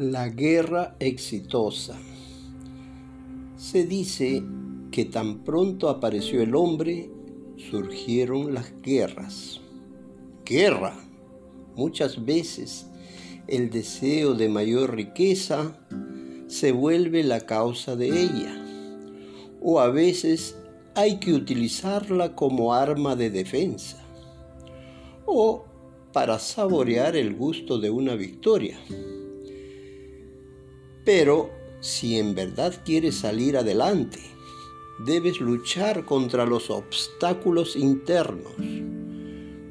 La guerra exitosa. Se dice que tan pronto apareció el hombre, surgieron las guerras. Guerra. Muchas veces el deseo de mayor riqueza se vuelve la causa de ella. O a veces hay que utilizarla como arma de defensa. O para saborear el gusto de una victoria. Pero si en verdad quieres salir adelante, debes luchar contra los obstáculos internos,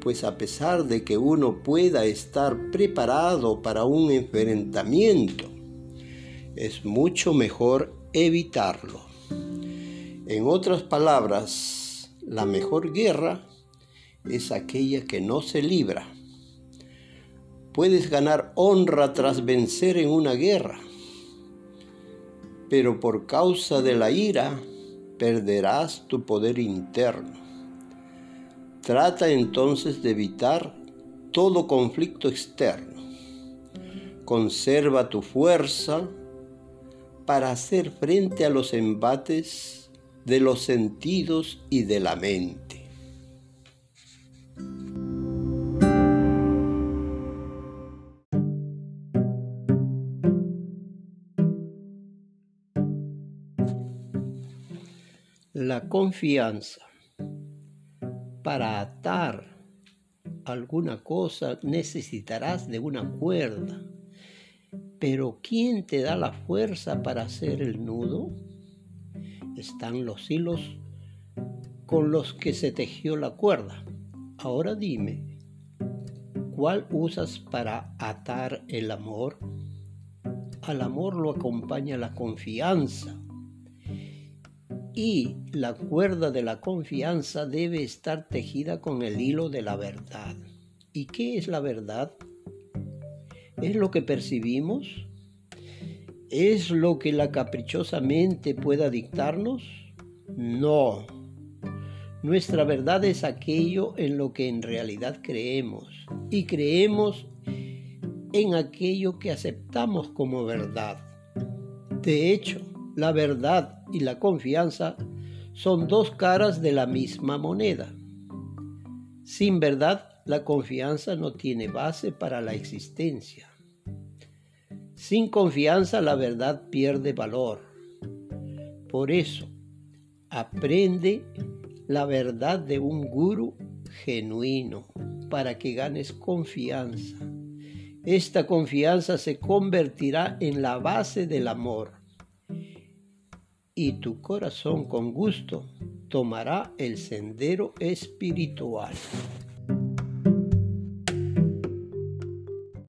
pues a pesar de que uno pueda estar preparado para un enfrentamiento, es mucho mejor evitarlo. En otras palabras, la mejor guerra es aquella que no se libra. Puedes ganar honra tras vencer en una guerra, pero por causa de la ira perderás tu poder interno. Trata entonces de evitar todo conflicto externo. Conserva tu fuerza para hacer frente a los embates de los sentidos y de la mente. La confianza. Para atar alguna cosa necesitarás de una cuerda. Pero ¿quién te da la fuerza para hacer el nudo? Están los hilos con los que se tejió la cuerda. Ahora dime, ¿cuál usas para atar el amor? Al amor lo acompaña la confianza y la cuerda de la confianza debe estar tejida con el hilo de la verdad. ¿Y qué es la verdad? ¿Es lo que percibimos? ¿Es lo que la caprichosa mente pueda dictarnos? No. Nuestra verdad es aquello en lo que en realidad creemos. Y creemos en aquello que aceptamos como verdad. De hecho, la verdad y la confianza son dos caras de la misma moneda. Sin verdad, la confianza no tiene base para la existencia. Sin confianza, la verdad pierde valor. Por eso, aprende la verdad de un guru genuino para que ganes confianza. Esta confianza se convertirá en la base del amor y tu corazón con gusto tomará el sendero espiritual.